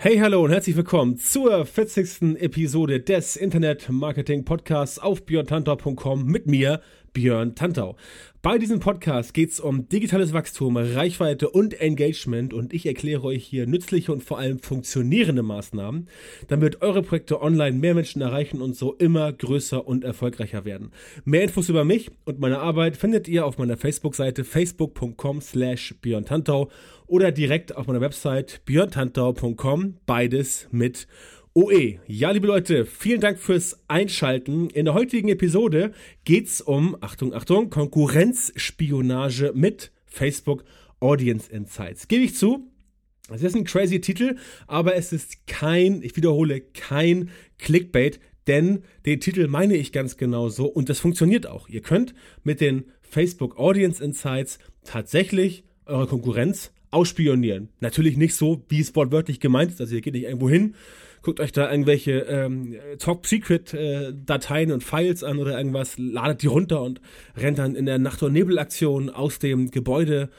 Hey, hallo und herzlich willkommen zur 40. Episode des Internet Marketing Podcasts auf björntantau.com mit mir, Björn Tantau. Bei diesem Podcast geht es um digitales Wachstum, Reichweite und Engagement und ich erkläre euch hier nützliche und vor allem funktionierende Maßnahmen, damit eure Projekte online mehr Menschen erreichen und so immer größer und erfolgreicher werden. Mehr Infos über mich und meine Arbeit findet ihr auf meiner Facebook-Seite facebook.com slash Björn Tantau oder direkt auf meiner Website björntantau.com, beides mit OE. Ja, liebe Leute, vielen Dank fürs Einschalten. In der heutigen Episode geht's um, Achtung, Achtung, Konkurrenzspionage mit Facebook Audience Insights. Gebe ich zu, es ist ein crazy Titel, aber es ist kein, ich wiederhole, kein Clickbait, denn den Titel meine ich ganz genau so und das funktioniert auch. Ihr könnt mit den Facebook Audience Insights tatsächlich eure Konkurrenz ausspionieren. Natürlich nicht so, wie es wortwörtlich gemeint ist. Also ihr geht nicht irgendwo hin, guckt euch da irgendwelche ähm, Top-Secret-Dateien äh, und Files an oder irgendwas, ladet die runter und rennt dann in der Nacht- und Nebelaktion aus dem Gebäude.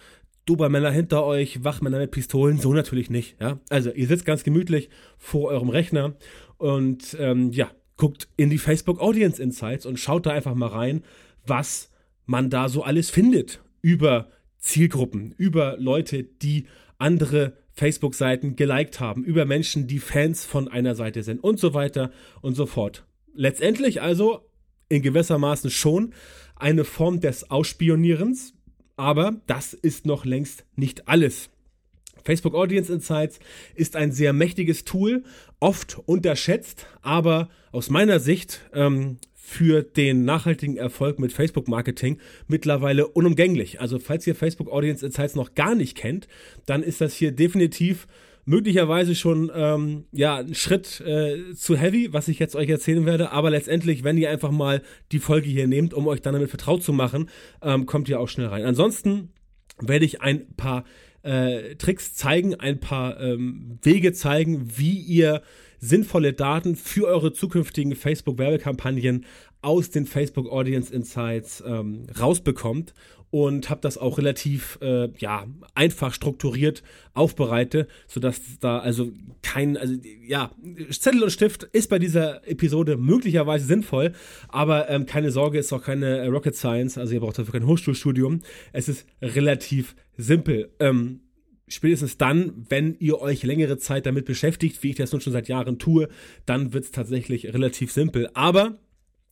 Dobermänner hinter euch, Wachmänner mit Pistolen, so natürlich nicht. Ja? Also ihr sitzt ganz gemütlich vor eurem Rechner und ähm, ja, guckt in die Facebook Audience Insights und schaut da einfach mal rein, was man da so alles findet über Zielgruppen, über Leute, die andere Facebook-Seiten geliked haben, über Menschen, die Fans von einer Seite sind und so weiter und so fort. Letztendlich also in gewissermaßen schon eine Form des Ausspionierens, aber das ist noch längst nicht alles. Facebook Audience Insights ist ein sehr mächtiges Tool, oft unterschätzt, aber aus meiner Sicht ähm, für den nachhaltigen Erfolg mit Facebook-Marketing mittlerweile unumgänglich. Also falls ihr Facebook Audience Insights noch gar nicht kennt, dann ist das hier definitiv möglicherweise schon ähm, ja ein Schritt äh, zu heavy, was ich jetzt euch erzählen werde. Aber letztendlich, wenn ihr einfach mal die Folge hier nehmt, um euch dann damit vertraut zu machen, ähm, kommt ihr auch schnell rein. Ansonsten werde ich ein paar äh, Tricks zeigen, ein paar ähm, Wege zeigen, wie ihr sinnvolle Daten für eure zukünftigen Facebook-Werbekampagnen aus den Facebook Audience Insights ähm, rausbekommt und habe das auch relativ äh, ja einfach strukturiert aufbereitet, sodass da also kein also ja Zettel und Stift ist bei dieser Episode möglicherweise sinnvoll, aber ähm, keine Sorge, ist auch keine Rocket Science, also ihr braucht dafür kein Hochschulstudium. Es ist relativ simpel. Ähm, spätestens dann, wenn ihr euch längere Zeit damit beschäftigt, wie ich das nun schon seit Jahren tue, dann wird es tatsächlich relativ simpel. Aber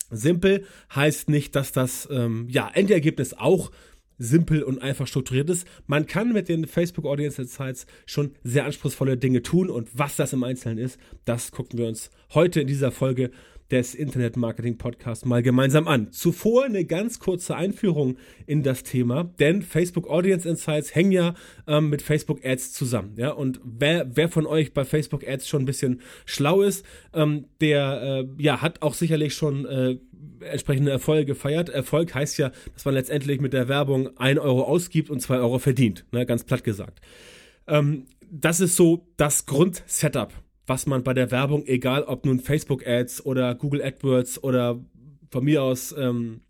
simpel heißt nicht, dass das ähm, ja, Endergebnis auch simpel und einfach strukturiert ist. Man kann mit den Facebook Audience Insights schon sehr anspruchsvolle Dinge tun und was das im Einzelnen ist, das gucken wir uns heute in dieser Folge des Internet Marketing Podcasts mal gemeinsam an. Zuvor eine ganz kurze Einführung in das Thema, denn Facebook Audience Insights hängen ja ähm, mit Facebook Ads zusammen. Ja, und wer, wer von euch bei Facebook Ads schon ein bisschen schlau ist, ähm, der äh, ja, hat auch sicherlich schon äh, entsprechende Erfolge gefeiert. Erfolg heißt ja, dass man letztendlich mit der Werbung ein Euro ausgibt und zwei Euro verdient, ne, ganz platt gesagt. Ähm, das ist so das Grundsetup was man bei der Werbung, egal ob nun Facebook-Ads oder Google AdWords oder von mir aus ähm,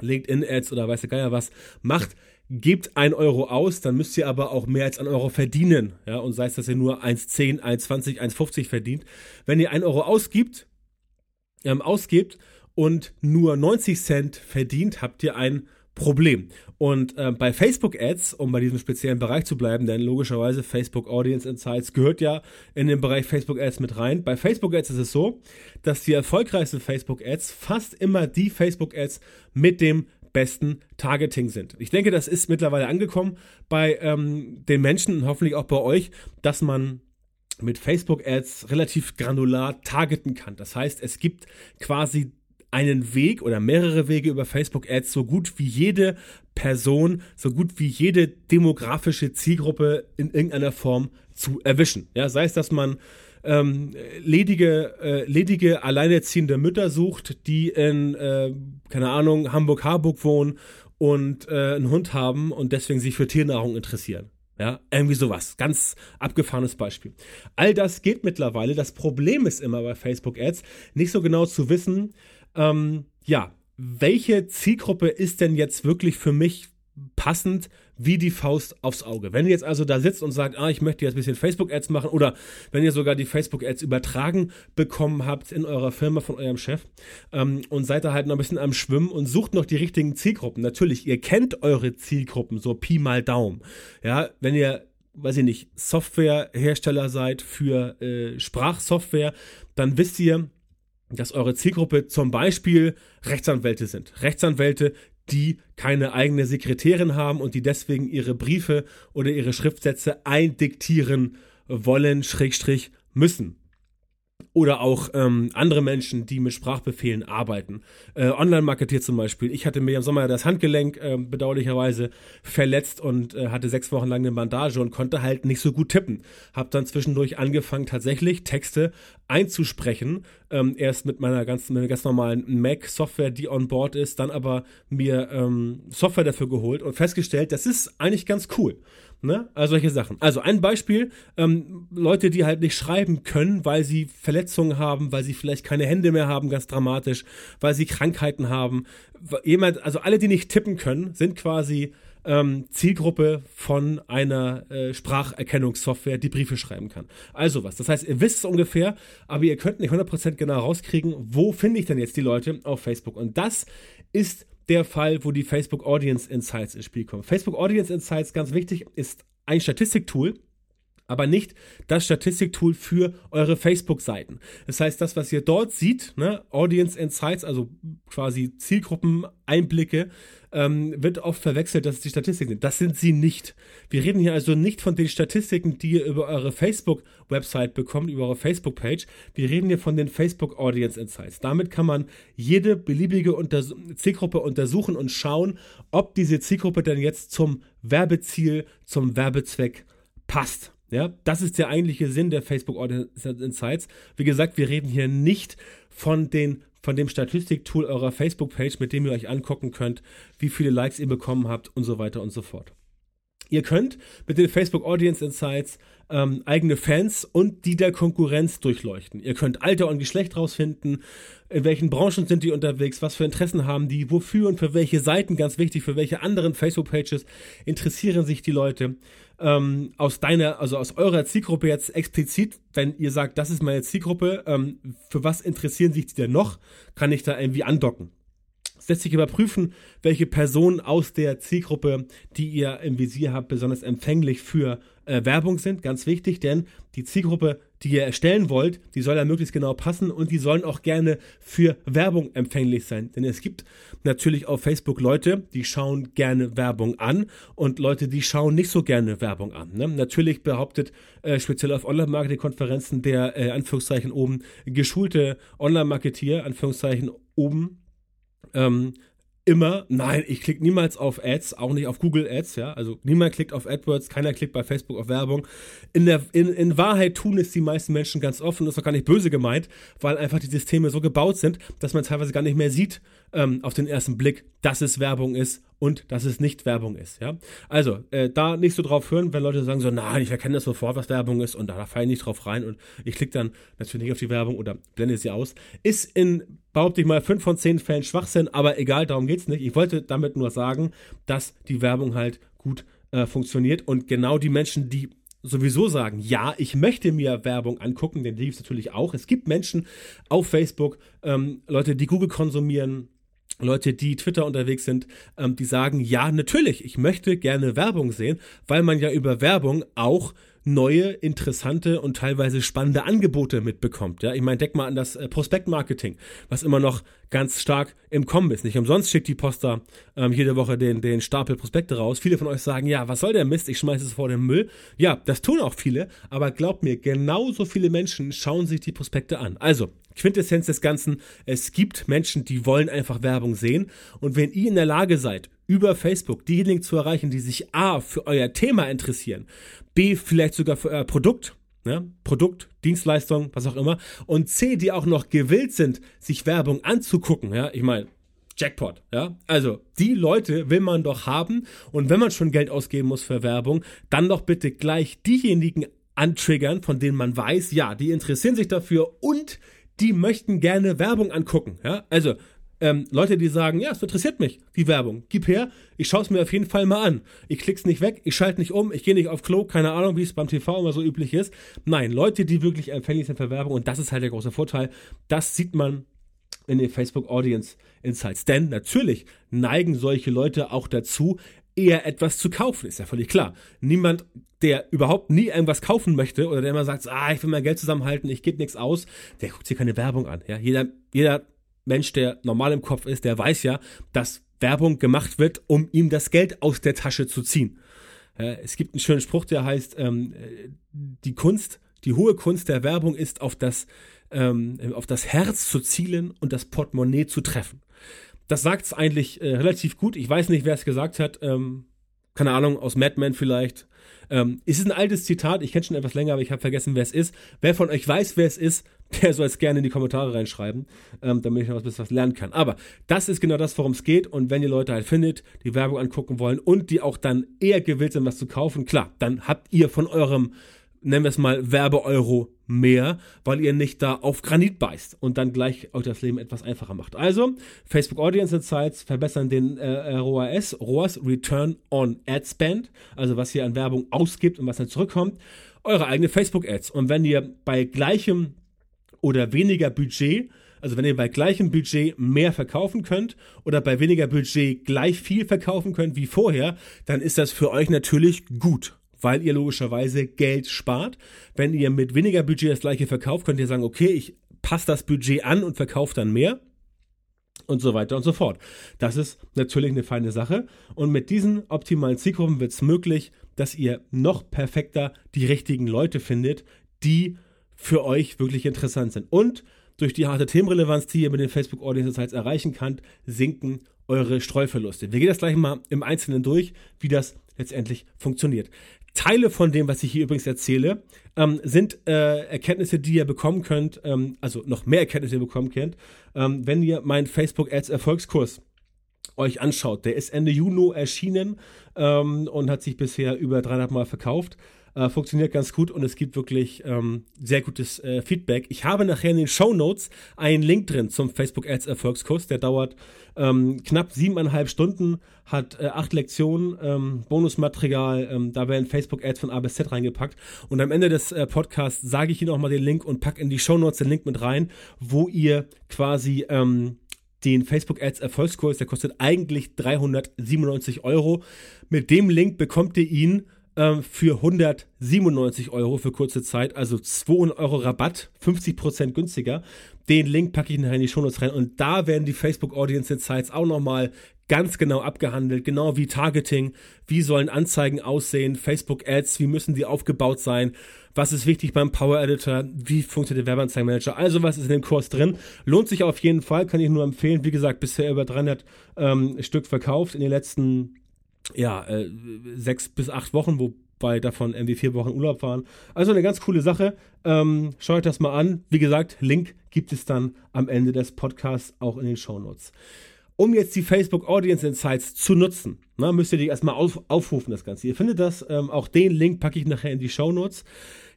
LinkedIn-Ads oder weiß der Geier was, macht, gebt ein Euro aus, dann müsst ihr aber auch mehr als ein Euro verdienen. Ja, und sei es, dass ihr nur 1,10, 1,20, 1,50 verdient. Wenn ihr ein Euro ausgibt, ähm, ausgibt und nur 90 Cent verdient, habt ihr ein Problem. Und äh, bei Facebook Ads, um bei diesem speziellen Bereich zu bleiben, denn logischerweise Facebook Audience Insights gehört ja in den Bereich Facebook Ads mit rein. Bei Facebook Ads ist es so, dass die erfolgreichsten Facebook Ads fast immer die Facebook Ads mit dem besten Targeting sind. Ich denke, das ist mittlerweile angekommen bei ähm, den Menschen und hoffentlich auch bei euch, dass man mit Facebook Ads relativ granular targeten kann. Das heißt, es gibt quasi einen Weg oder mehrere Wege über Facebook Ads so gut wie jede Person, so gut wie jede demografische Zielgruppe in irgendeiner Form zu erwischen. Ja, sei es, dass man ähm, ledige, äh, ledige, alleinerziehende Mütter sucht, die in, äh, keine Ahnung, Hamburg-Harburg wohnen und äh, einen Hund haben und deswegen sich für Tiernahrung interessieren. Ja, irgendwie sowas. Ganz abgefahrenes Beispiel. All das geht mittlerweile. Das Problem ist immer bei Facebook Ads, nicht so genau zu wissen, ähm, ja, welche Zielgruppe ist denn jetzt wirklich für mich passend wie die Faust aufs Auge. Wenn ihr jetzt also da sitzt und sagt, ah, ich möchte jetzt ein bisschen Facebook-Ads machen oder wenn ihr sogar die Facebook-Ads übertragen bekommen habt in eurer Firma von eurem Chef ähm, und seid da halt noch ein bisschen am Schwimmen und sucht noch die richtigen Zielgruppen. Natürlich, ihr kennt eure Zielgruppen, so Pi mal Daumen. Ja, wenn ihr weiß ich nicht, Softwarehersteller seid für äh, Sprachsoftware, dann wisst ihr, dass eure Zielgruppe zum Beispiel Rechtsanwälte sind. Rechtsanwälte, die keine eigene Sekretärin haben und die deswegen ihre Briefe oder ihre Schriftsätze eindiktieren wollen, Schrägstrich müssen oder auch ähm, andere Menschen, die mit Sprachbefehlen arbeiten. Äh, Online-Marketier zum Beispiel. Ich hatte mir im Sommer das Handgelenk äh, bedauerlicherweise verletzt und äh, hatte sechs Wochen lang eine Bandage und konnte halt nicht so gut tippen. Hab dann zwischendurch angefangen, tatsächlich Texte einzusprechen. Ähm, erst mit meiner ganz, mit ganz normalen Mac-Software, die on board ist, dann aber mir ähm, Software dafür geholt und festgestellt, das ist eigentlich ganz cool. Ne? Also solche Sachen. Also ein Beispiel, ähm, Leute, die halt nicht schreiben können, weil sie Verletzungen haben, weil sie vielleicht keine Hände mehr haben, ganz dramatisch, weil sie Krankheiten haben. Jemand, also alle, die nicht tippen können, sind quasi ähm, Zielgruppe von einer äh, Spracherkennungssoftware, die Briefe schreiben kann. Also was. Das heißt, ihr wisst es ungefähr, aber ihr könnt nicht 100% genau rauskriegen, wo finde ich denn jetzt die Leute auf Facebook. Und das ist der Fall, wo die Facebook Audience Insights ins Spiel kommen. Facebook Audience Insights, ganz wichtig, ist ein Statistiktool, aber nicht das Statistiktool für eure Facebook-Seiten. Das heißt, das, was ihr dort seht, ne, Audience Insights, also quasi Zielgruppeneinblicke, ähm, wird oft verwechselt, dass es die Statistiken sind. Das sind sie nicht. Wir reden hier also nicht von den Statistiken, die ihr über eure Facebook-Website bekommt, über eure Facebook-Page. Wir reden hier von den Facebook Audience Insights. Damit kann man jede beliebige Unters Zielgruppe untersuchen und schauen, ob diese Zielgruppe denn jetzt zum Werbeziel, zum Werbezweck passt. Ja, das ist der eigentliche Sinn der Facebook Audience Insights. Wie gesagt, wir reden hier nicht von den von dem Statistiktool eurer Facebook-Page, mit dem ihr euch angucken könnt, wie viele Likes ihr bekommen habt und so weiter und so fort. Ihr könnt mit den Facebook Audience Insights ähm, eigene Fans und die der Konkurrenz durchleuchten. Ihr könnt Alter und Geschlecht rausfinden, in welchen Branchen sind die unterwegs, was für Interessen haben die, wofür und für welche Seiten, ganz wichtig, für welche anderen Facebook-Pages interessieren sich die Leute. Ähm, aus deiner, also aus eurer Zielgruppe jetzt explizit, wenn ihr sagt, das ist meine Zielgruppe, ähm, für was interessieren sich die denn noch, kann ich da irgendwie andocken. Es lässt sich überprüfen, welche Personen aus der Zielgruppe, die ihr im Visier habt, besonders empfänglich für äh, Werbung sind. Ganz wichtig, denn die Zielgruppe, die ihr erstellen wollt, die soll ja möglichst genau passen und die sollen auch gerne für Werbung empfänglich sein. Denn es gibt natürlich auf Facebook Leute, die schauen gerne Werbung an und Leute, die schauen nicht so gerne Werbung an. Ne? Natürlich behauptet äh, speziell auf Online-Marketing-Konferenzen der äh, Anführungszeichen oben geschulte Online-Marketier, Anführungszeichen oben, ähm, immer, nein, ich klicke niemals auf Ads, auch nicht auf Google Ads, ja. Also niemand klickt auf AdWords, keiner klickt bei Facebook auf Werbung. In, der, in, in Wahrheit tun es die meisten Menschen ganz offen, das ist doch gar nicht böse gemeint, weil einfach die Systeme so gebaut sind, dass man teilweise gar nicht mehr sieht ähm, auf den ersten Blick, dass es Werbung ist und dass es nicht Werbung ist, ja. Also, äh, da nicht so drauf hören, wenn Leute sagen so, nein, ich erkenne das sofort, was Werbung ist und da, da falle ich nicht drauf rein und ich klicke dann natürlich nicht auf die Werbung oder blende sie aus. Ist in, behaupte ich mal, 5 von 10 Fällen Schwachsinn, aber egal, darum geht's nicht. Ich wollte damit nur sagen, dass die Werbung halt gut äh, funktioniert und genau die Menschen, die sowieso sagen, ja, ich möchte mir Werbung angucken, den gibt es natürlich auch. Es gibt Menschen auf Facebook, ähm, Leute, die Google konsumieren, Leute, die Twitter unterwegs sind, ähm, die sagen, ja, natürlich, ich möchte gerne Werbung sehen, weil man ja über Werbung auch neue, interessante und teilweise spannende Angebote mitbekommt. Ja, ich meine, denk mal an das äh, Prospektmarketing, was immer noch ganz stark im Kommen ist. Nicht umsonst schickt die Posta ähm, jede Woche den, den Stapel Prospekte raus. Viele von euch sagen, ja, was soll der Mist? Ich schmeiße es vor den Müll. Ja, das tun auch viele, aber glaubt mir, genauso viele Menschen schauen sich die Prospekte an. Also, Quintessenz des Ganzen, es gibt Menschen, die wollen einfach Werbung sehen. Und wenn ihr in der Lage seid, über Facebook diejenigen zu erreichen, die sich A für euer Thema interessieren, B vielleicht sogar für euer Produkt, ne? Produkt, Dienstleistung, was auch immer, und C, die auch noch gewillt sind, sich Werbung anzugucken, ja, ich meine, Jackpot, ja. Also, die Leute will man doch haben und wenn man schon Geld ausgeben muss für Werbung, dann doch bitte gleich diejenigen antriggern, von denen man weiß, ja, die interessieren sich dafür und die möchten gerne Werbung angucken, ja. Also, ähm, Leute, die sagen, ja, es interessiert mich, die Werbung. Gib her, ich schaue es mir auf jeden Fall mal an. Ich klick's nicht weg, ich schalte nicht um, ich gehe nicht auf Klo, keine Ahnung, wie es beim TV immer so üblich ist. Nein, Leute, die wirklich empfänglich sind für Werbung und das ist halt der große Vorteil. Das sieht man in den Facebook Audience Insights. Denn natürlich neigen solche Leute auch dazu, eher etwas zu kaufen, ist ja völlig klar. Niemand, der überhaupt nie irgendwas kaufen möchte oder der immer sagt, ah, ich will mein Geld zusammenhalten, ich gebe nichts aus, der guckt sich keine Werbung an. Ja, jeder, jeder Mensch, der normal im Kopf ist, der weiß ja, dass Werbung gemacht wird, um ihm das Geld aus der Tasche zu ziehen. Es gibt einen schönen Spruch, der heißt, ähm, die Kunst, die hohe Kunst der Werbung ist auf das ähm, auf das Herz zu zielen und das Portemonnaie zu treffen. Das sagt es eigentlich äh, relativ gut. Ich weiß nicht, wer es gesagt hat. Keine Ahnung, aus Mad Men vielleicht. Ähm, es ist ein altes Zitat, ich kenne schon etwas länger, aber ich habe vergessen, wer es ist. Wer von euch weiß, wer es ist, der soll es gerne in die Kommentare reinschreiben, ähm, damit ich noch ein bisschen was lernen kann. Aber das ist genau das, worum es geht. Und wenn ihr Leute halt findet, die Werbung angucken wollen und die auch dann eher gewillt sind, was zu kaufen, klar, dann habt ihr von eurem nennen wir es mal, Werbeeuro mehr, weil ihr nicht da auf Granit beißt und dann gleich euch das Leben etwas einfacher macht. Also, Facebook Audience Insights verbessern den äh, ROAS, ROAS, Return on Ad Spend, also was ihr an Werbung ausgibt und was dann zurückkommt, eure eigene Facebook Ads. Und wenn ihr bei gleichem oder weniger Budget also wenn ihr bei gleichem Budget mehr verkaufen könnt oder bei weniger Budget gleich viel verkaufen könnt wie vorher, dann ist das für euch natürlich gut weil ihr logischerweise Geld spart. Wenn ihr mit weniger Budget das gleiche verkauft, könnt ihr sagen, okay, ich passe das Budget an und verkaufe dann mehr und so weiter und so fort. Das ist natürlich eine feine Sache. Und mit diesen optimalen Zielgruppen wird es möglich, dass ihr noch perfekter die richtigen Leute findet, die für euch wirklich interessant sind. Und durch die harte Themenrelevanz, die ihr mit den Facebook Audience Insights erreichen könnt, sinken eure Streuverluste. Wir gehen das gleich mal im Einzelnen durch, wie das letztendlich funktioniert. Teile von dem, was ich hier übrigens erzähle, ähm, sind äh, Erkenntnisse, die ihr bekommen könnt, ähm, also noch mehr Erkenntnisse, die ihr bekommen könnt, ähm, wenn ihr meinen Facebook Ads Erfolgskurs euch anschaut. Der ist Ende Juni erschienen ähm, und hat sich bisher über 300 Mal verkauft. Äh, funktioniert ganz gut und es gibt wirklich ähm, sehr gutes äh, Feedback. Ich habe nachher in den Show Notes einen Link drin zum Facebook Ads Erfolgskurs. Der dauert ähm, knapp siebeneinhalb Stunden, hat äh, acht Lektionen, ähm, Bonusmaterial. Ähm, da werden Facebook Ads von A bis Z reingepackt. Und am Ende des äh, Podcasts sage ich Ihnen auch mal den Link und packe in die Show Notes den Link mit rein, wo ihr quasi ähm, den Facebook Ads Erfolgskurs, der kostet eigentlich 397 Euro. Mit dem Link bekommt ihr ihn ähm, für 197 Euro für kurze Zeit, also 200 Euro Rabatt, 50% günstiger. Den Link packe ich in die Shownotes rein und da werden die Facebook Audience Insights auch nochmal ganz genau abgehandelt, genau wie Targeting, wie sollen Anzeigen aussehen, Facebook Ads, wie müssen die aufgebaut sein, was ist wichtig beim Power Editor, wie funktioniert der Werbeanzeigenmanager, also was ist in dem Kurs drin. Lohnt sich auf jeden Fall, kann ich nur empfehlen. Wie gesagt, bisher über 300 ähm, Stück verkauft in den letzten ja, äh, sechs bis acht Wochen, wobei davon irgendwie vier Wochen Urlaub waren. Also eine ganz coole Sache. Ähm, schaut das mal an. Wie gesagt, Link gibt es dann am Ende des Podcasts auch in den Show Notes. Um jetzt die Facebook Audience Insights zu nutzen, na, müsst ihr die erstmal auf, aufrufen, das Ganze. Ihr findet das, ähm, auch den Link packe ich nachher in die Show Notes.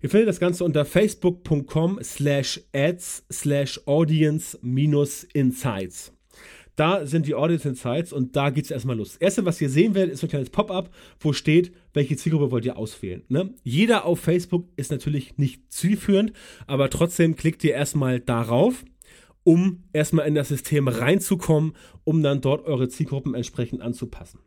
Ihr findet das Ganze unter facebook.com slash ads slash audience minus insights. Da sind die Audience Insights und da geht es erstmal los. Das erste, was ihr sehen werdet, ist ein kleines Pop-up, wo steht, welche Zielgruppe wollt ihr auswählen. Ne? Jeder auf Facebook ist natürlich nicht zielführend, aber trotzdem klickt ihr erstmal darauf um erstmal in das System reinzukommen, um dann dort eure Zielgruppen entsprechend anzupassen.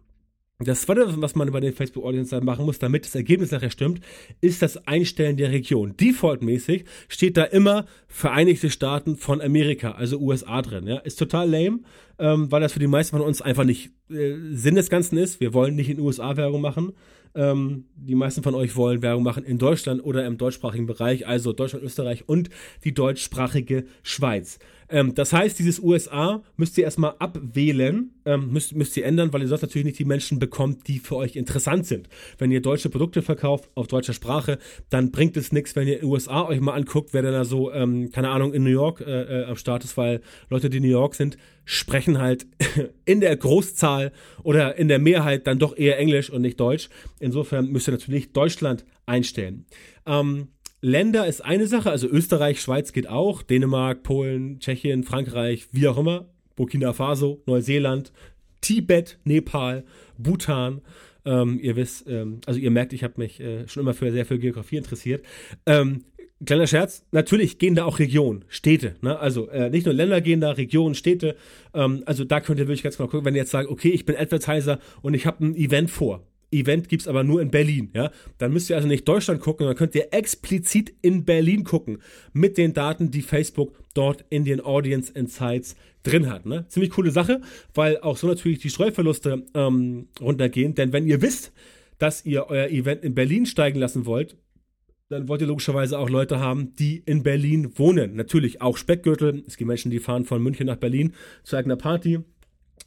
Das zweite, was man bei den Facebook Audience machen muss, damit das Ergebnis nachher stimmt, ist das Einstellen der Region. Defaultmäßig steht da immer Vereinigte Staaten von Amerika, also USA drin. Ja, ist total lame, ähm, weil das für die meisten von uns einfach nicht äh, Sinn des Ganzen ist. Wir wollen nicht in USA Werbung machen. Ähm, die meisten von euch wollen Werbung machen in Deutschland oder im deutschsprachigen Bereich, also Deutschland, Österreich und die deutschsprachige Schweiz. Ähm, das heißt, dieses USA müsst ihr erstmal abwählen, ähm, müsst, müsst ihr ändern, weil ihr sonst natürlich nicht die Menschen bekommt, die für euch interessant sind. Wenn ihr deutsche Produkte verkauft auf deutscher Sprache, dann bringt es nichts, wenn ihr USA euch mal anguckt, wer denn da so, ähm, keine Ahnung, in New York äh, äh, am Start ist, weil Leute, die in New York sind, sprechen halt in der Großzahl oder in der Mehrheit dann doch eher Englisch und nicht Deutsch. Insofern müsst ihr natürlich Deutschland einstellen. Ähm, Länder ist eine Sache, also Österreich, Schweiz geht auch, Dänemark, Polen, Tschechien, Frankreich, wie auch immer, Burkina Faso, Neuseeland, Tibet, Nepal, Bhutan. Ähm, ihr wisst, ähm, also ihr merkt, ich habe mich äh, schon immer für sehr viel Geografie interessiert. Ähm, kleiner Scherz, natürlich gehen da auch Regionen, Städte, ne? also äh, nicht nur Länder gehen da, Regionen, Städte, ähm, also da könnt ihr wirklich ganz genau gucken, wenn ihr jetzt sagt, okay, ich bin Advertiser und ich habe ein Event vor, Event gibt es aber nur in Berlin, ja. Dann müsst ihr also nicht Deutschland gucken, dann könnt ihr explizit in Berlin gucken mit den Daten, die Facebook dort in den Audience Insights drin hat. Ne? Ziemlich coole Sache, weil auch so natürlich die Streuverluste ähm, runtergehen. Denn wenn ihr wisst, dass ihr euer Event in Berlin steigen lassen wollt, dann wollt ihr logischerweise auch Leute haben, die in Berlin wohnen. Natürlich auch Speckgürtel. Es gibt Menschen, die fahren von München nach Berlin zu eigener Party.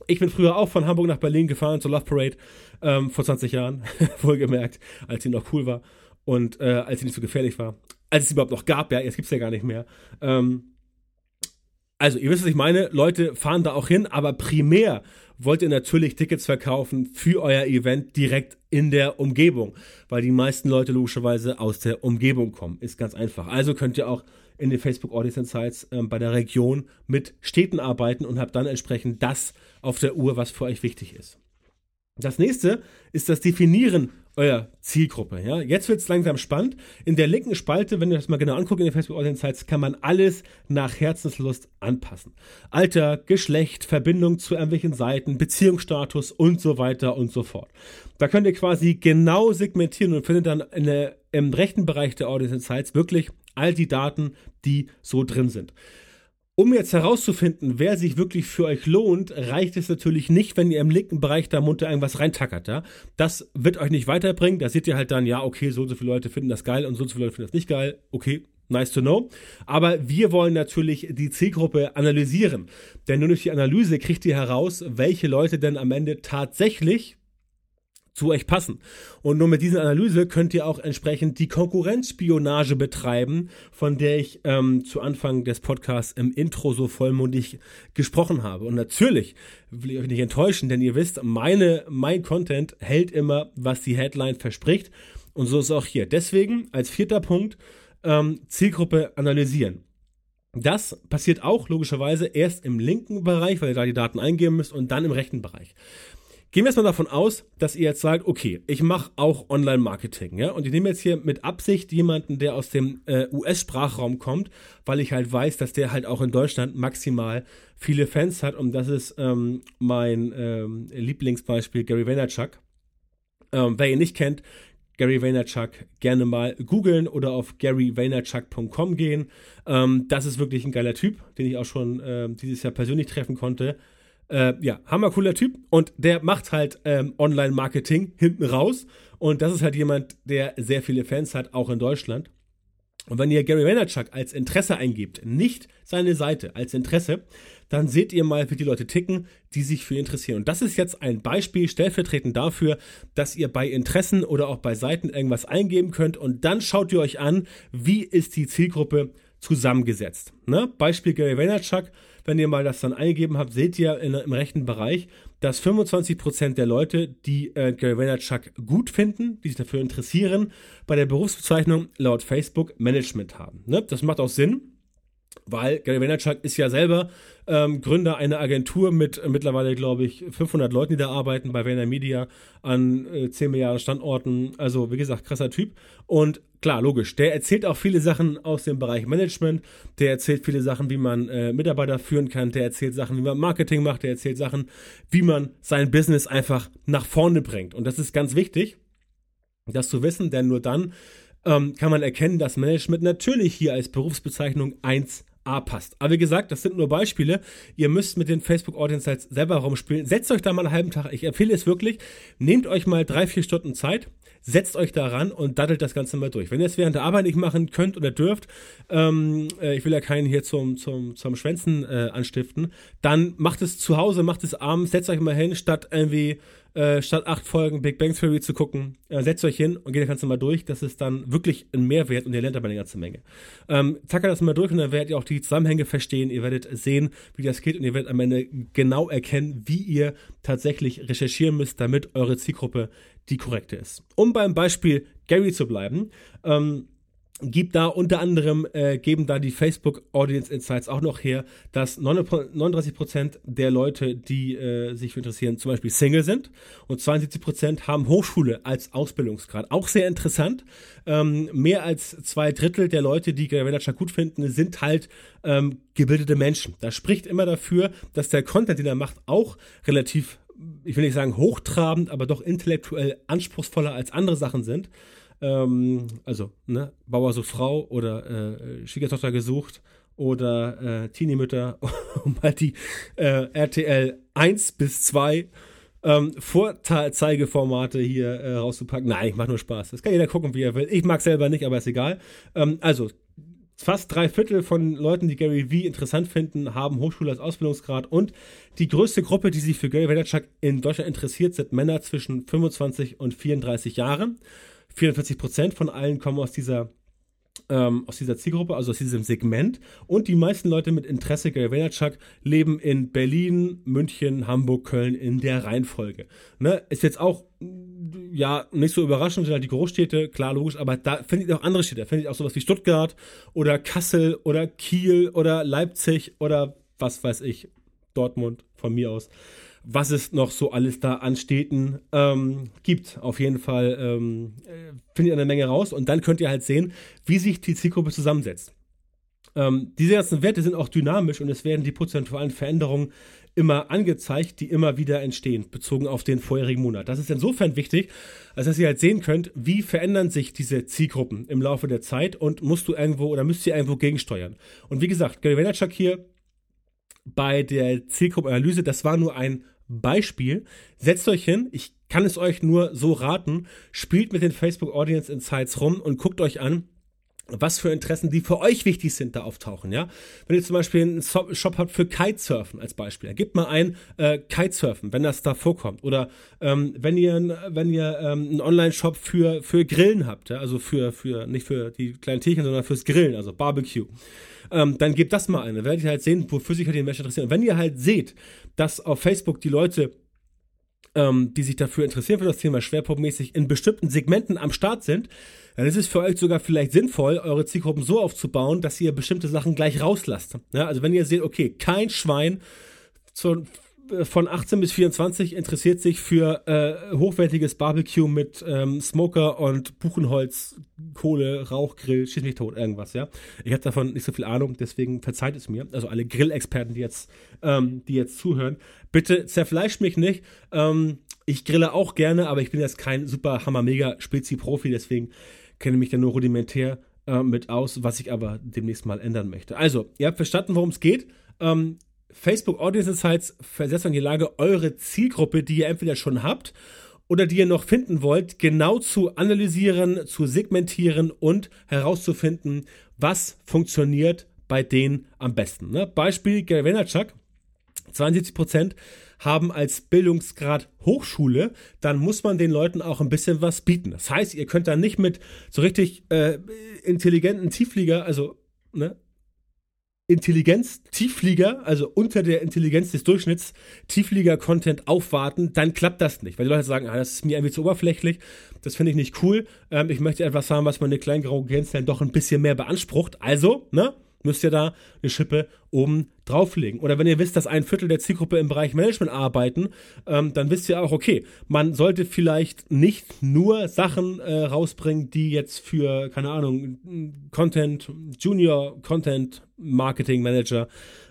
Ich bin früher auch von Hamburg nach Berlin gefahren zur Love Parade ähm, vor 20 Jahren, wohlgemerkt, als sie noch cool war und äh, als sie nicht so gefährlich war. Als es überhaupt noch gab, ja, jetzt gibt es ja gar nicht mehr. Ähm, also, ihr wisst, was ich meine. Leute fahren da auch hin, aber primär wollt ihr natürlich Tickets verkaufen für euer Event direkt in der Umgebung, weil die meisten Leute logischerweise aus der Umgebung kommen. Ist ganz einfach. Also könnt ihr auch in den Facebook Audience Insights ähm, bei der Region mit Städten arbeiten und habt dann entsprechend das auf der Uhr, was für euch wichtig ist. Das nächste ist das Definieren eurer Zielgruppe. Ja? Jetzt wird es langsam spannend. In der linken Spalte, wenn ihr das mal genau anguckt in den Facebook Audience Insights, kann man alles nach Herzenslust anpassen. Alter, Geschlecht, Verbindung zu irgendwelchen Seiten, Beziehungsstatus und so weiter und so fort. Da könnt ihr quasi genau segmentieren und findet dann der, im rechten Bereich der Audience Insights wirklich all die Daten, die so drin sind. Um jetzt herauszufinden, wer sich wirklich für euch lohnt, reicht es natürlich nicht, wenn ihr im linken Bereich da munter irgendwas reintackert. Ja? Das wird euch nicht weiterbringen. Da seht ihr halt dann, ja, okay, so und so viele Leute finden das geil und so und so viele Leute finden das nicht geil. Okay, nice to know. Aber wir wollen natürlich die Zielgruppe analysieren. Denn nur durch die Analyse kriegt ihr heraus, welche Leute denn am Ende tatsächlich zu euch passen. Und nur mit dieser Analyse könnt ihr auch entsprechend die Konkurrenzspionage betreiben, von der ich ähm, zu Anfang des Podcasts im Intro so vollmundig gesprochen habe. Und natürlich will ich euch nicht enttäuschen, denn ihr wisst, meine, mein Content hält immer, was die Headline verspricht. Und so ist es auch hier. Deswegen als vierter Punkt ähm, Zielgruppe analysieren. Das passiert auch logischerweise erst im linken Bereich, weil ihr da die Daten eingeben müsst und dann im rechten Bereich. Gehen wir erstmal davon aus, dass ihr jetzt sagt, okay, ich mache auch Online-Marketing, ja, und ich nehme jetzt hier mit Absicht jemanden, der aus dem äh, US-Sprachraum kommt, weil ich halt weiß, dass der halt auch in Deutschland maximal viele Fans hat und das ist ähm, mein ähm, Lieblingsbeispiel Gary Vaynerchuk. Ähm, wer ihn nicht kennt, Gary Vaynerchuk gerne mal googeln oder auf garyvaynerchuk.com gehen. Ähm, das ist wirklich ein geiler Typ, den ich auch schon äh, dieses Jahr persönlich treffen konnte. Äh, ja, hammer cooler Typ und der macht halt ähm, Online-Marketing hinten raus und das ist halt jemand, der sehr viele Fans hat, auch in Deutschland. Und wenn ihr Gary Vaynerchuk als Interesse eingebt, nicht seine Seite als Interesse, dann seht ihr mal, wie die Leute ticken, die sich für ihn interessieren. Und das ist jetzt ein Beispiel stellvertretend dafür, dass ihr bei Interessen oder auch bei Seiten irgendwas eingeben könnt und dann schaut ihr euch an, wie ist die Zielgruppe zusammengesetzt. Ne? Beispiel Gary Vaynerchuk wenn ihr mal das dann eingegeben habt, seht ihr in, im rechten Bereich, dass 25% der Leute, die äh, Gary Vaynerchuk gut finden, die sich dafür interessieren, bei der Berufsbezeichnung laut Facebook Management haben. Ne? Das macht auch Sinn, weil Gary Vaynerchuk ist ja selber ähm, Gründer einer Agentur mit äh, mittlerweile, glaube ich, 500 Leuten, die da arbeiten bei Vayner Media an äh, 10 Milliarden Standorten. Also, wie gesagt, krasser Typ. Und klar, logisch, der erzählt auch viele Sachen aus dem Bereich Management. Der erzählt viele Sachen, wie man äh, Mitarbeiter führen kann. Der erzählt Sachen, wie man Marketing macht. Der erzählt Sachen, wie man sein Business einfach nach vorne bringt. Und das ist ganz wichtig, das zu wissen, denn nur dann ähm, kann man erkennen, dass Management natürlich hier als Berufsbezeichnung 1 A passt. Aber wie gesagt, das sind nur Beispiele. Ihr müsst mit den Facebook Audience Sites selber rumspielen. Setzt euch da mal einen halben Tag. Ich empfehle es wirklich. Nehmt euch mal drei, vier Stunden Zeit setzt euch daran und daddelt das Ganze mal durch. Wenn ihr es während der Arbeit nicht machen könnt oder dürft, ähm, äh, ich will ja keinen hier zum, zum, zum Schwänzen äh, anstiften, dann macht es zu Hause, macht es abends, setzt euch mal hin, statt irgendwie äh, statt acht Folgen Big Bang Theory zu gucken, äh, setzt euch hin und geht das Ganze mal durch. Das ist dann wirklich ein Mehrwert und ihr lernt dabei eine ganze Menge. Ähm, zackert das mal durch und dann werdet ihr auch die Zusammenhänge verstehen. Ihr werdet sehen, wie das geht und ihr werdet am Ende genau erkennen, wie ihr tatsächlich recherchieren müsst, damit eure Zielgruppe die korrekte ist. Um beim Beispiel Gary zu bleiben, ähm, gibt da unter anderem, äh, geben da die Facebook Audience Insights auch noch her, dass 39% der Leute, die äh, sich interessieren, zum Beispiel Single sind und 72% haben Hochschule als Ausbildungsgrad. Auch sehr interessant. Ähm, mehr als zwei Drittel der Leute, die Vaynerchuk gut finden, sind halt ähm, gebildete Menschen. Das spricht immer dafür, dass der Content, den er macht, auch relativ ich will nicht sagen hochtrabend, aber doch intellektuell anspruchsvoller als andere Sachen sind. Ähm, also, ne, Bauer sucht Frau oder äh, Schwiegertochter gesucht oder äh, Teenie-Mütter, um halt die äh, RTL 1 bis 2 ähm, Vorzeigeformate hier äh, rauszupacken. Nein, ich mache nur Spaß. Das kann jeder gucken, wie er will. Ich mag selber nicht, aber ist egal. Ähm, also, Fast drei Viertel von Leuten, die Gary Vee interessant finden, haben Hochschule als Ausbildungsgrad und die größte Gruppe, die sich für Gary Vaynerchuk in Deutschland interessiert, sind Männer zwischen 25 und 34 Jahren. 44 Prozent von allen kommen aus dieser ähm, aus dieser Zielgruppe, also aus diesem Segment. Und die meisten Leute mit Interesse Gary Vaynerchuk leben in Berlin, München, Hamburg, Köln in der Reihenfolge. Ne? Ist jetzt auch ja nicht so überraschend, sind halt die Großstädte, klar, logisch, aber da findet ihr auch andere Städte. Findet ihr auch sowas wie Stuttgart oder Kassel oder Kiel oder Leipzig oder was weiß ich, Dortmund von mir aus was es noch so alles da an Städten ähm, gibt. Auf jeden Fall ähm, äh, findet ihr eine Menge raus und dann könnt ihr halt sehen, wie sich die Zielgruppe zusammensetzt. Ähm, diese ganzen Werte sind auch dynamisch und es werden die prozentualen Veränderungen immer angezeigt, die immer wieder entstehen, bezogen auf den vorherigen Monat. Das ist insofern wichtig, als dass ihr halt sehen könnt, wie verändern sich diese Zielgruppen im Laufe der Zeit und musst du irgendwo oder müsst ihr irgendwo gegensteuern. Und wie gesagt, Gary Vaynerchuk hier bei der Zielgruppenanalyse, das war nur ein Beispiel. Setzt euch hin, ich kann es euch nur so raten, spielt mit den Facebook Audience Insights rum und guckt euch an, was für Interessen, die für euch wichtig sind, da auftauchen, ja. Wenn ihr zum Beispiel einen Shop habt für Kitesurfen als Beispiel, gebt mal ein äh, Kitesurfen, wenn das da vorkommt. Oder ähm, wenn ihr, wenn ihr ähm, einen Online-Shop für, für Grillen habt, ja, also für, für, nicht für die kleinen Tierchen, sondern fürs Grillen, also Barbecue ähm, dann gebt das mal ein. Dann werdet ihr halt sehen, wofür sich halt die Menschen interessieren. Und wenn ihr halt seht, dass auf Facebook die Leute ähm, die sich dafür interessieren für das Thema schwerpunktmäßig in bestimmten Segmenten am Start sind, dann ist es für euch sogar vielleicht sinnvoll, eure Zielgruppen so aufzubauen, dass ihr bestimmte Sachen gleich rauslasst. Ja, also wenn ihr seht, okay, kein Schwein zu, von 18 bis 24 interessiert sich für äh, hochwertiges Barbecue mit ähm, Smoker und Buchenholz, Kohle, Rauchgrill, schieß mich tot, irgendwas, ja. Ich habe davon nicht so viel Ahnung, deswegen verzeiht es mir. Also alle Grillexperten, die jetzt, ähm, die jetzt zuhören, bitte zerfleischt mich nicht. Ähm, ich grille auch gerne, aber ich bin jetzt kein super hammer mega Spezi-Profi, deswegen kenne mich da nur rudimentär äh, mit aus, was ich aber demnächst mal ändern möchte. Also, ihr habt verstanden, worum es geht. Ähm, Facebook Audience Insights versetzt in die Lage, eure Zielgruppe, die ihr entweder schon habt oder die ihr noch finden wollt, genau zu analysieren, zu segmentieren und herauszufinden, was funktioniert bei denen am besten. Ne? Beispiel Gary Vaynerchuk, 72 haben als Bildungsgrad Hochschule, dann muss man den Leuten auch ein bisschen was bieten. Das heißt, ihr könnt dann nicht mit so richtig äh, intelligenten Tiefflieger, also ne, Intelligenz, Tiefflieger, also unter der Intelligenz des Durchschnitts, Tiefflieger-Content aufwarten, dann klappt das nicht. Weil die Leute sagen, ah, das ist mir irgendwie zu oberflächlich, das finde ich nicht cool. Ähm, ich möchte etwas haben, was meine kleinen Gänse dann doch ein bisschen mehr beansprucht. Also, ne? Müsst ihr da eine Schippe oben drauflegen. Oder wenn ihr wisst, dass ein Viertel der Zielgruppe im Bereich Management arbeiten, ähm, dann wisst ihr auch, okay, man sollte vielleicht nicht nur Sachen äh, rausbringen, die jetzt für, keine Ahnung, Content, Junior Content Marketing Manager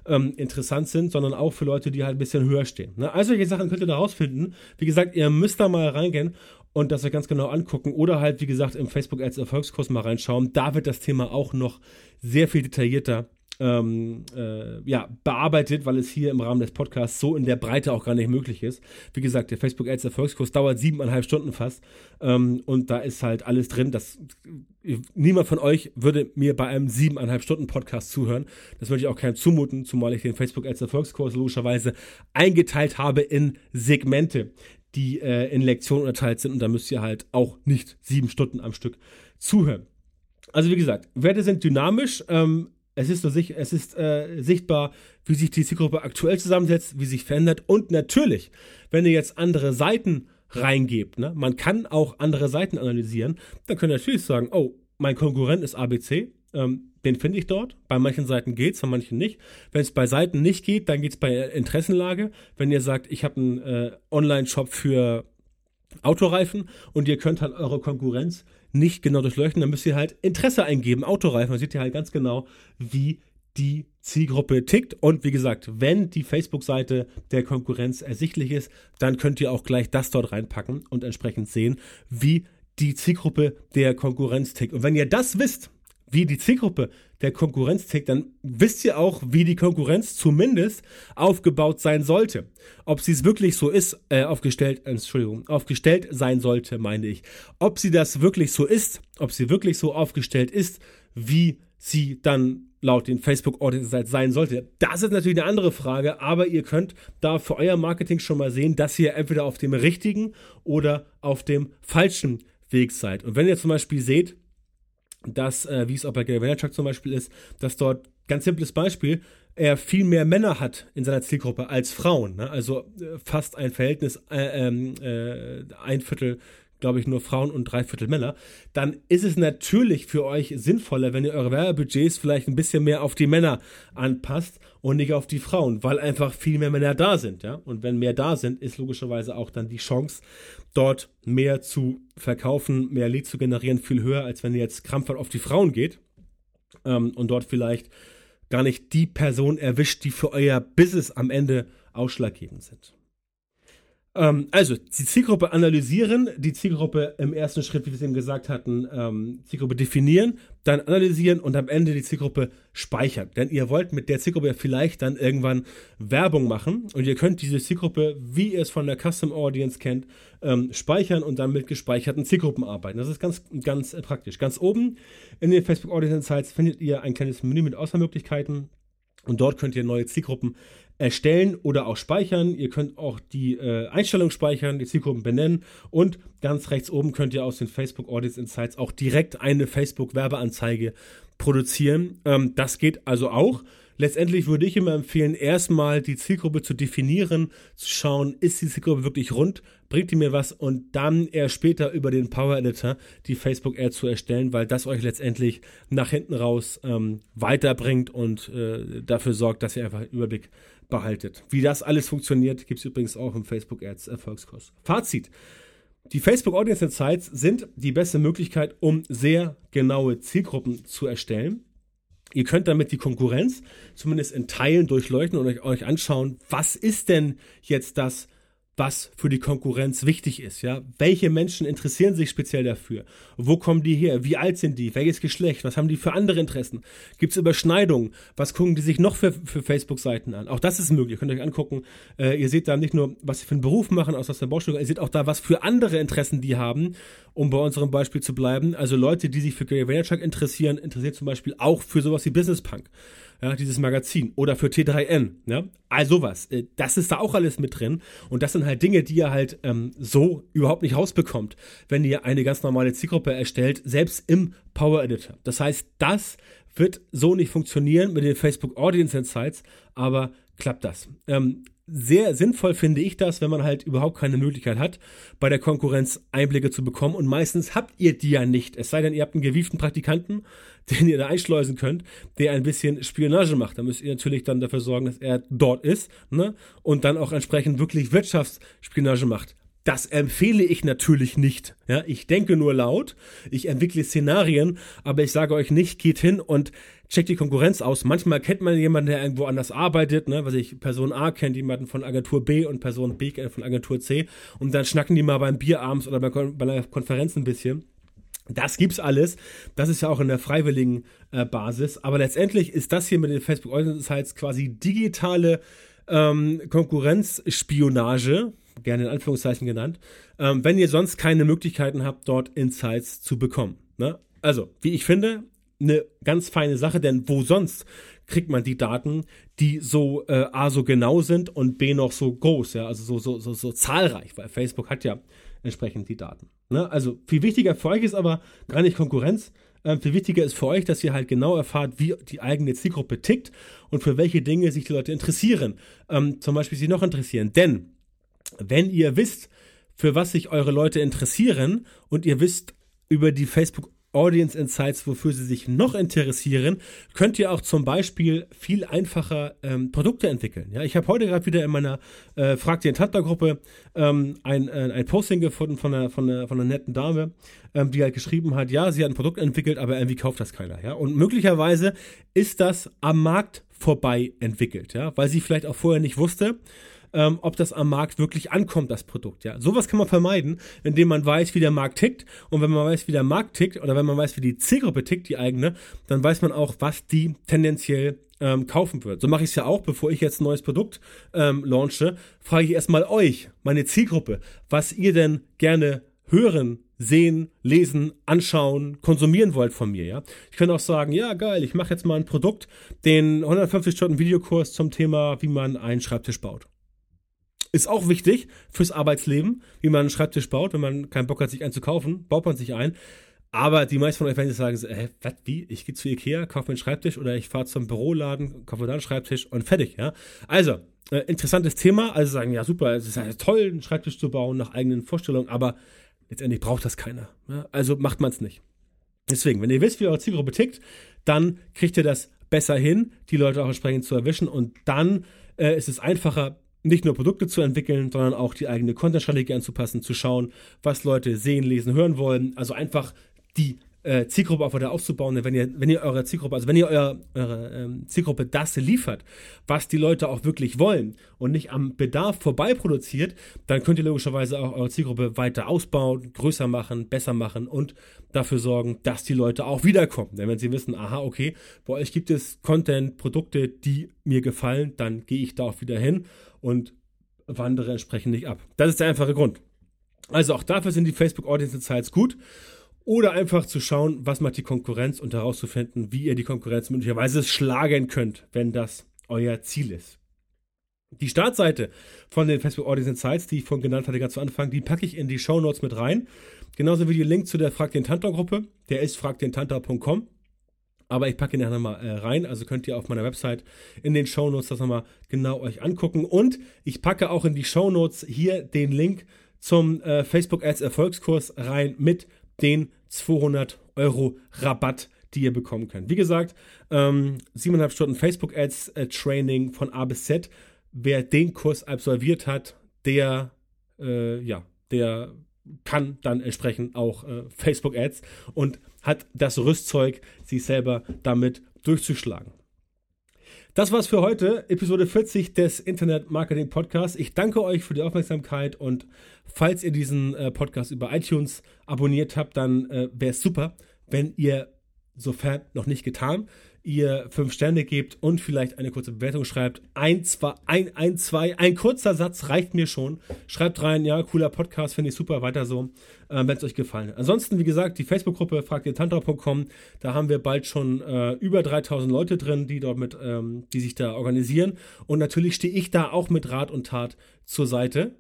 ähm, interessant sind, sondern auch für Leute, die halt ein bisschen höher stehen. Ne? Also solche Sachen könnt ihr da rausfinden. Wie gesagt, ihr müsst da mal reingehen und das euch ganz genau angucken oder halt, wie gesagt, im Facebook Ads Erfolgskurs mal reinschauen. Da wird das Thema auch noch sehr viel detaillierter ähm, äh, ja, bearbeitet, weil es hier im Rahmen des Podcasts so in der Breite auch gar nicht möglich ist. Wie gesagt, der Facebook Ads Erfolgskurs dauert siebeneinhalb Stunden fast ähm, und da ist halt alles drin. Das, niemand von euch würde mir bei einem siebeneinhalb Stunden Podcast zuhören. Das würde ich auch keinem zumuten, zumal ich den Facebook Ads Erfolgskurs logischerweise eingeteilt habe in Segmente, die äh, in Lektionen unterteilt sind und da müsst ihr halt auch nicht sieben Stunden am Stück zuhören. Also wie gesagt, Werte sind dynamisch. Ähm, es ist, sich, es ist äh, sichtbar, wie sich die Zielgruppe aktuell zusammensetzt, wie sich verändert. Und natürlich, wenn ihr jetzt andere Seiten reingebt, ne, man kann auch andere Seiten analysieren, dann könnt ihr natürlich sagen, oh, mein Konkurrent ist ABC, ähm, den finde ich dort. Bei manchen Seiten geht es, bei manchen nicht. Wenn es bei Seiten nicht geht, dann geht es bei Interessenlage. Wenn ihr sagt, ich habe einen äh, Online-Shop für Autoreifen und ihr könnt halt eure Konkurrenz nicht genau durchleuchten, dann müsst ihr halt Interesse eingeben, Autoreifen. Dann seht ihr halt ganz genau, wie die Zielgruppe tickt. Und wie gesagt, wenn die Facebook-Seite der Konkurrenz ersichtlich ist, dann könnt ihr auch gleich das dort reinpacken und entsprechend sehen, wie die Zielgruppe der Konkurrenz tickt. Und wenn ihr das wisst, wie die Zielgruppe der Konkurrenz tickt, dann wisst ihr auch, wie die Konkurrenz zumindest aufgebaut sein sollte. Ob sie es wirklich so ist, äh, aufgestellt, Entschuldigung, aufgestellt sein sollte, meine ich. Ob sie das wirklich so ist, ob sie wirklich so aufgestellt ist, wie sie dann laut den Facebook Audience sein sollte. Das ist natürlich eine andere Frage, aber ihr könnt da für euer Marketing schon mal sehen, dass ihr entweder auf dem richtigen oder auf dem falschen Weg seid. Und wenn ihr zum Beispiel seht, dass, äh, wie es auch bei Gary Vaynerchuk zum Beispiel ist, dass dort, ganz simples Beispiel, er viel mehr Männer hat in seiner Zielgruppe als Frauen. Ne? Also äh, fast ein Verhältnis, äh, ähm, äh, ein Viertel glaube ich, nur Frauen und drei Viertel Männer, dann ist es natürlich für euch sinnvoller, wenn ihr eure Werbebudgets vielleicht ein bisschen mehr auf die Männer anpasst und nicht auf die Frauen, weil einfach viel mehr Männer da sind, ja. Und wenn mehr da sind, ist logischerweise auch dann die Chance, dort mehr zu verkaufen, mehr Lead zu generieren, viel höher, als wenn ihr jetzt krampfhaft auf die Frauen geht ähm, und dort vielleicht gar nicht die Person erwischt, die für euer Business am Ende ausschlaggebend sind. Ähm, also, die Zielgruppe analysieren, die Zielgruppe im ersten Schritt, wie wir es eben gesagt hatten, ähm, Zielgruppe definieren, dann analysieren und am Ende die Zielgruppe speichern. Denn ihr wollt mit der Zielgruppe vielleicht dann irgendwann Werbung machen und ihr könnt diese Zielgruppe, wie ihr es von der Custom Audience kennt, ähm, speichern und dann mit gespeicherten Zielgruppen arbeiten. Das ist ganz, ganz äh, praktisch. Ganz oben in den Facebook Audience Insights findet ihr ein kleines Menü mit Auswahlmöglichkeiten. Und dort könnt ihr neue Zielgruppen erstellen oder auch speichern. Ihr könnt auch die äh, Einstellungen speichern, die Zielgruppen benennen und ganz rechts oben könnt ihr aus den Facebook Audience Insights auch direkt eine Facebook Werbeanzeige produzieren. Ähm, das geht also auch. Letztendlich würde ich immer empfehlen, erstmal die Zielgruppe zu definieren, zu schauen, ist die Zielgruppe wirklich rund, bringt die mir was und dann erst später über den Power Editor die Facebook Ad zu erstellen, weil das euch letztendlich nach hinten raus ähm, weiterbringt und äh, dafür sorgt, dass ihr einfach Überblick behaltet. Wie das alles funktioniert, gibt es übrigens auch im Facebook Ads Erfolgskurs. Fazit. Die Facebook Audience Insights sind die beste Möglichkeit, um sehr genaue Zielgruppen zu erstellen. Ihr könnt damit die Konkurrenz zumindest in Teilen durchleuchten und euch, anschauen, was ist denn jetzt das, was für die Konkurrenz wichtig ist, ja. Welche Menschen interessieren sich speziell dafür? Wo kommen die her? Wie alt sind die? Welches Geschlecht? Was haben die für andere Interessen? Gibt es Überschneidungen? Was gucken die sich noch für, für Facebook-Seiten an? Auch das ist möglich. Ihr könnt euch angucken. Äh, ihr seht da nicht nur, was sie für einen Beruf machen aus der Baustelle, ihr seht auch da, was für andere Interessen die haben, um bei unserem Beispiel zu bleiben. Also Leute, die sich für Gary Vaynerchuk interessieren, interessiert zum Beispiel auch für sowas wie Business Punk ja, dieses Magazin oder für T3N, ja, also was, äh, das ist da auch alles mit drin und das sind halt Dinge, die ihr halt ähm, so überhaupt nicht rausbekommt, wenn ihr eine ganz normale Zielgruppe erstellt, selbst im Power Editor. Das heißt, das wird so nicht funktionieren mit den Facebook Audience Insights, aber klappt das. Ähm, sehr sinnvoll finde ich das, wenn man halt überhaupt keine Möglichkeit hat, bei der Konkurrenz Einblicke zu bekommen. Und meistens habt ihr die ja nicht. Es sei denn, ihr habt einen gewieften Praktikanten, den ihr da einschleusen könnt, der ein bisschen Spionage macht. Da müsst ihr natürlich dann dafür sorgen, dass er dort ist ne? und dann auch entsprechend wirklich Wirtschaftsspionage macht. Das empfehle ich natürlich nicht. Ja, ich denke nur laut, ich entwickle Szenarien, aber ich sage euch nicht, geht hin und checkt die Konkurrenz aus. Manchmal kennt man jemanden, der irgendwo anders arbeitet, ne, was ich, Person A kennt jemanden von Agentur B und Person B kennt von Agentur C und dann schnacken die mal beim Bier abends oder bei, bei einer Konferenz ein bisschen. Das gibt's alles. Das ist ja auch in der freiwilligen äh, Basis. Aber letztendlich ist das hier mit den Facebook Audience quasi digitale ähm, Konkurrenzspionage, gerne in Anführungszeichen genannt, ähm, wenn ihr sonst keine Möglichkeiten habt, dort Insights zu bekommen. Ne? Also, wie ich finde, eine ganz feine Sache, denn wo sonst kriegt man die Daten, die so äh, A so genau sind und B noch so groß, ja, also so, so, so, so zahlreich, weil Facebook hat ja entsprechend die Daten. Ne? Also viel wichtiger für euch ist aber gar nicht Konkurrenz. Äh, viel wichtiger ist für euch, dass ihr halt genau erfahrt, wie die eigene Zielgruppe tickt und für welche Dinge sich die Leute interessieren. Ähm, zum Beispiel sie noch interessieren. Denn wenn ihr wisst, für was sich eure Leute interessieren und ihr wisst über die Facebook Audience Insights, wofür sie sich noch interessieren, könnt ihr auch zum Beispiel viel einfacher ähm, Produkte entwickeln. Ja, ich habe heute gerade wieder in meiner äh, Frag den Tantler Gruppe ähm, ein, äh, ein Posting gefunden von einer, von einer, von einer netten Dame, ähm, die halt geschrieben hat, ja, sie hat ein Produkt entwickelt, aber irgendwie kauft das keiner. Ja, und möglicherweise ist das am Markt vorbei entwickelt, ja, weil sie vielleicht auch vorher nicht wusste, ähm, ob das am Markt wirklich ankommt, das Produkt. Ja, sowas kann man vermeiden, indem man weiß, wie der Markt tickt. Und wenn man weiß, wie der Markt tickt oder wenn man weiß, wie die Zielgruppe tickt, die eigene, dann weiß man auch, was die tendenziell ähm, kaufen wird. So mache ich es ja auch, bevor ich jetzt ein neues Produkt ähm, launche, frage ich erstmal euch, meine Zielgruppe, was ihr denn gerne hören, sehen, lesen, anschauen, konsumieren wollt von mir, ja. Ich könnte auch sagen, ja, geil, ich mache jetzt mal ein Produkt, den 150 Stunden Videokurs zum Thema, wie man einen Schreibtisch baut. Ist auch wichtig fürs Arbeitsleben, wie man einen Schreibtisch baut. Wenn man keinen Bock hat, sich einen zu kaufen, baut man sich ein. Aber die meisten von euch werden jetzt sagen, hä, was, wie? Ich gehe zu Ikea, kaufe mir einen Schreibtisch oder ich fahre zum Büroladen, kaufe da einen Schreibtisch und fertig, ja. Also, äh, interessantes Thema. Also sagen, ja, super, es ist ja toll, einen Schreibtisch zu bauen nach eigenen Vorstellungen, aber letztendlich braucht das keiner. Ja? Also macht man es nicht. Deswegen, wenn ihr wisst, wie eure Zielgruppe tickt, dann kriegt ihr das besser hin, die Leute auch entsprechend zu erwischen und dann äh, ist es einfacher, nicht nur Produkte zu entwickeln, sondern auch die eigene Content-Strategie anzupassen, zu schauen, was Leute sehen, lesen, hören wollen. Also einfach die äh, Zielgruppe auch weiter aufzubauen. Wenn ihr, wenn ihr eure Zielgruppe, also wenn ihr euer, eure ähm, Zielgruppe das liefert, was die Leute auch wirklich wollen und nicht am Bedarf vorbei produziert, dann könnt ihr logischerweise auch eure Zielgruppe weiter ausbauen, größer machen, besser machen und dafür sorgen, dass die Leute auch wiederkommen. Denn wenn sie wissen, aha, okay, bei euch gibt es Content, Produkte, die mir gefallen, dann gehe ich da auch wieder hin und wandere entsprechend nicht ab. Das ist der einfache Grund. Also auch dafür sind die Facebook Audience Insights gut. Oder einfach zu schauen, was macht die Konkurrenz und herauszufinden, wie ihr die Konkurrenz möglicherweise schlagen könnt, wenn das euer Ziel ist. Die Startseite von den Facebook Audience Insights, die ich vorhin genannt hatte, ganz zu Anfang, die packe ich in die Show Notes mit rein. Genauso wie die Link zu der Frag den Tantor Gruppe. Der ist fragdentanta.com. Aber ich packe ihn nachher mal äh, rein, also könnt ihr auf meiner Website in den Show Notes das nochmal genau euch angucken. Und ich packe auch in die Show Notes hier den Link zum äh, Facebook Ads Erfolgskurs rein mit den 200 Euro Rabatt, die ihr bekommen könnt. Wie gesagt, ähm, 7,5 Stunden Facebook Ads äh, Training von A bis Z. Wer den Kurs absolviert hat, der, äh, ja, der kann dann entsprechend auch äh, Facebook Ads und hat das Rüstzeug, sich selber damit durchzuschlagen. Das war's für heute, Episode 40 des Internet Marketing Podcasts. Ich danke euch für die Aufmerksamkeit und falls ihr diesen äh, Podcast über iTunes abonniert habt, dann äh, wäre es super, wenn ihr, sofern noch nicht getan, ihr fünf Sterne gebt und vielleicht eine kurze Bewertung schreibt. Ein, zwei, ein, ein, zwei, ein kurzer Satz reicht mir schon. Schreibt rein, ja, cooler Podcast, finde ich super, weiter so, äh, wenn es euch gefallen hat. Ansonsten, wie gesagt, die Facebook-Gruppe fragt ihr tantra.com, da haben wir bald schon äh, über 3000 Leute drin, die dort mit, ähm, die sich da organisieren. Und natürlich stehe ich da auch mit Rat und Tat zur Seite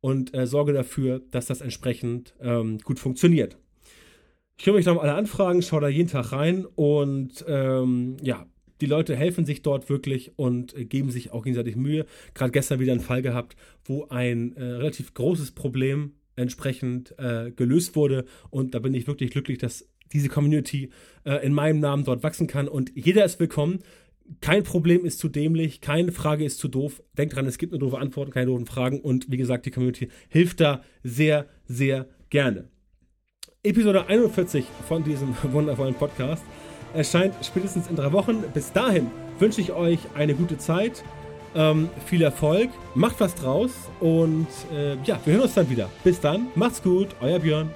und äh, sorge dafür, dass das entsprechend ähm, gut funktioniert. Ich kümmere mich noch um alle Anfragen, schaue da jeden Tag rein und ähm, ja, die Leute helfen sich dort wirklich und äh, geben sich auch gegenseitig Mühe. Gerade gestern wieder einen Fall gehabt, wo ein äh, relativ großes Problem entsprechend äh, gelöst wurde und da bin ich wirklich glücklich, dass diese Community äh, in meinem Namen dort wachsen kann und jeder ist willkommen. Kein Problem ist zu dämlich, keine Frage ist zu doof. Denkt dran, es gibt nur doofe Antworten, keine doofen Fragen und wie gesagt, die Community hilft da sehr, sehr gerne. Episode 41 von diesem wundervollen Podcast erscheint spätestens in drei Wochen. Bis dahin wünsche ich euch eine gute Zeit, ähm, viel Erfolg, macht was draus und äh, ja, wir hören uns dann wieder. Bis dann, macht's gut, euer Björn.